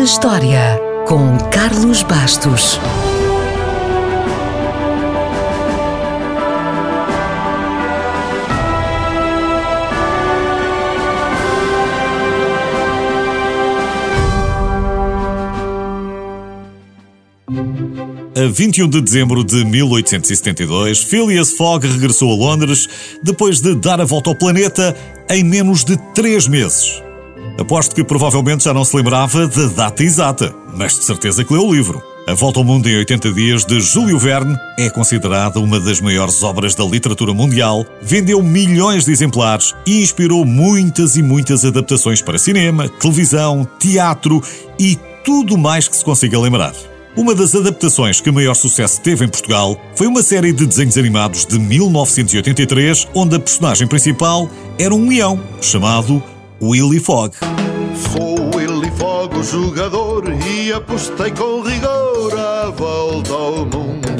na História, com Carlos Bastos. A 21 de dezembro de 1872, Phileas Fogg regressou a Londres depois de dar a volta ao planeta em menos de três meses. Aposto que provavelmente já não se lembrava da data exata, mas de certeza que leu o livro. A Volta ao Mundo em 80 Dias, de Júlio Verne, é considerada uma das maiores obras da literatura mundial, vendeu milhões de exemplares e inspirou muitas e muitas adaptações para cinema, televisão, teatro e tudo mais que se consiga lembrar. Uma das adaptações que maior sucesso teve em Portugal foi uma série de desenhos animados de 1983, onde a personagem principal era um leão, chamado Willy Fogg. Sou Willy Fogg, o jogador, e apostei com rigor a volta ao mundo.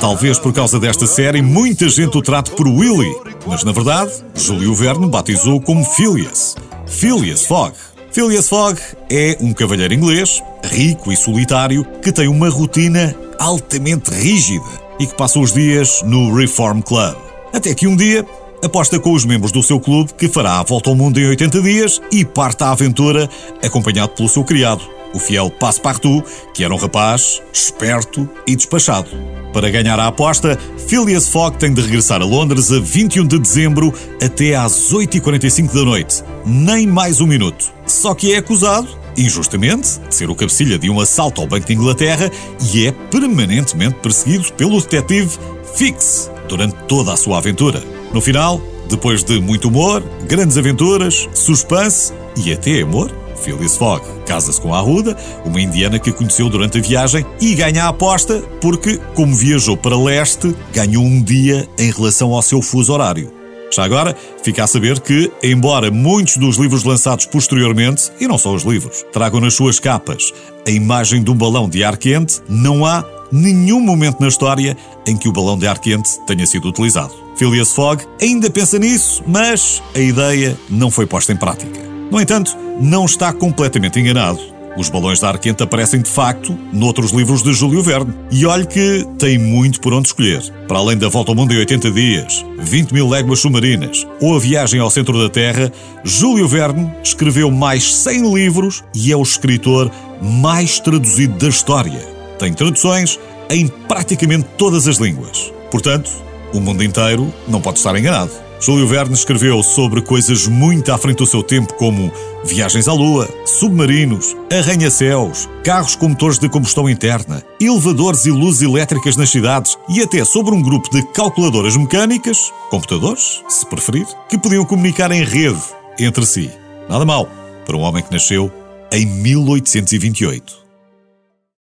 Talvez por causa desta série muita gente o trate por Willy, mas na verdade, Júlio Verne batizou como Phileas. Phileas Fogg. Phileas Fogg é um cavalheiro inglês, rico e solitário, que tem uma rotina altamente rígida e que passa os dias no Reform Club. Até que um dia aposta com os membros do seu clube que fará a volta ao mundo em 80 dias e parte à aventura acompanhado pelo seu criado, o fiel Passepartout, que era um rapaz esperto e despachado. Para ganhar a aposta, Phileas Fogg tem de regressar a Londres a 21 de dezembro até às 8h45 da noite. Nem mais um minuto. Só que é acusado, injustamente, de ser o cabecilha de um assalto ao Banco de Inglaterra e é permanentemente perseguido pelo detetive Fix durante toda a sua aventura. No final, depois de muito humor, grandes aventuras, suspense e até amor, Phyllis Fogg casa-se com a Arruda, uma indiana que conheceu durante a viagem, e ganha a aposta porque, como viajou para leste, ganhou um dia em relação ao seu fuso horário. Já agora, fica a saber que, embora muitos dos livros lançados posteriormente, e não só os livros, tragam nas suas capas a imagem de um balão de ar quente, não há nenhum momento na história em que o balão de ar quente tenha sido utilizado. Phileas Fogg ainda pensa nisso, mas a ideia não foi posta em prática. No entanto, não está completamente enganado. Os balões de ar quente aparecem de facto noutros livros de Júlio Verne. E olhe que tem muito por onde escolher. Para além da Volta ao Mundo em 80 Dias, 20 mil léguas submarinas ou a Viagem ao Centro da Terra, Júlio Verne escreveu mais 100 livros e é o escritor mais traduzido da história. Tem traduções em praticamente todas as línguas. Portanto, o mundo inteiro não pode estar enganado. Júlio Verne escreveu sobre coisas muito à frente do seu tempo, como viagens à Lua, submarinos, arranha-céus, carros com motores de combustão interna, elevadores e luzes elétricas nas cidades e até sobre um grupo de calculadoras mecânicas, computadores, se preferir, que podiam comunicar em rede entre si. Nada mal para um homem que nasceu em 1828.